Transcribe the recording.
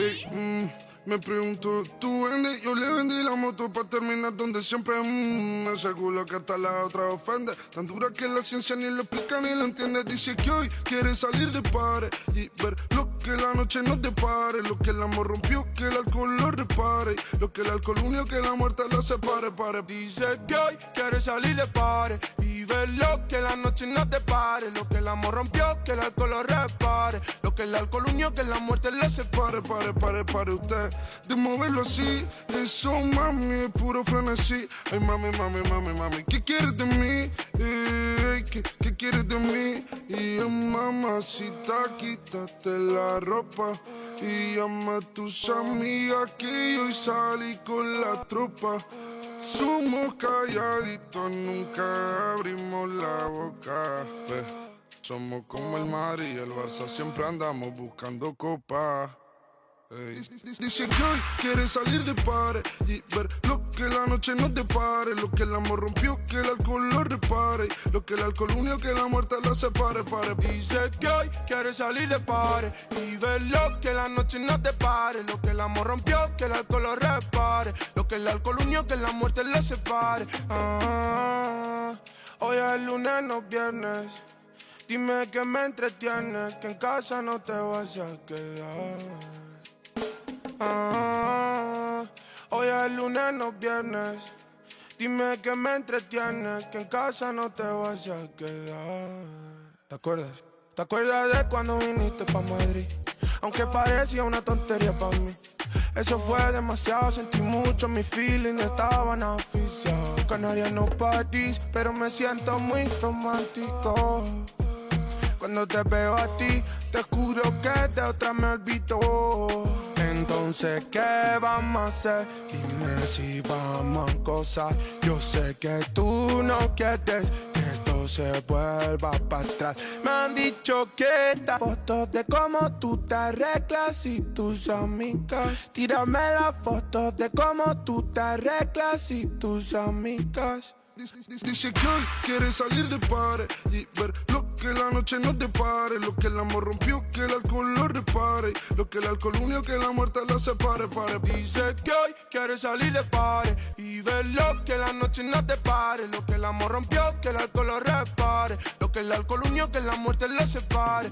Mm, me pregunto, ¿tú vendes? Yo le vendí la moto para terminar donde siempre mm, ese culo que hasta la otra ofende. Tan dura que la ciencia ni lo explica ni lo entiende. Dice que hoy quiere salir de pares y ver lo que la noche nos depare. Lo que el amor rompió, que el alcohol lo repare. Lo que el alcohol unió, que la muerte la separe, pare. Dice que hoy quiere salir de pares y lo que la noche nos depare. Lo que el amor rompió, que el alcohol lo repare. Lo que el alcohol unió, que la muerte la separe. Pare, pare, pare, pare usted de moverlo así. Eso, mami, es puro frenesí. Ay, mami, mami, mami, mami, ¿qué quieres de mí? ¿qué, ¿Qué quieres de mí? Y yo, mamacita, quítate la ropa. Y llama a tus amigas que hoy salí con la tropa. Somos calladitos, nunca abrimos la boca. Somos como el mar y el Barça, siempre andamos buscando copa. Dice que hoy quiere salir de pares y ver lo que la noche nos depare, lo que el amor rompió, que el alcohol lo repare, lo que el alcohol unió, que la muerte la separe, pare. Dice que hoy quiere salir de pares y ver lo que la noche nos depare. Lo que el amor rompió, que el alcohol lo repare. Lo que el alcohol unió, que la muerte la separe. Ah, hoy es lunes, no viernes. Dime que me entretienes, que en casa no te vas a quedar. Ah, hoy es lunes, no viernes. Dime que me entretienes, que en casa no te vas a quedar. ¿Te acuerdas? ¿Te acuerdas de cuando viniste pa' Madrid? Aunque parecía una tontería pa' mí. Eso fue demasiado, sentí mucho, mis feelings estaban oficiales. Canarias no París, pero me siento muy romántico. Cuando te veo a ti, te juro que de otra me olvido. Entonces, ¿qué vamos a hacer? Dime si vamos a cosas. Yo sé que tú no quieres que esto se vuelva para atrás. Me han dicho que estas fotos de cómo tú te arreglas y tus amigas. Tírame las fotos de cómo tú te arreglas y tus amigas. Dice que hoy quiere salir de pares y ver que la noche nos depare, lo que el amor rompió, que el alcohol lo repare, lo que el alcohol unió, que la muerte la separe, pare. Dice que hoy quiere salir de pares y ver lo que la noche no te pare. Lo que el amor rompió, que el alcohol lo repare. Lo que el alcohol unió, que la muerte la separe.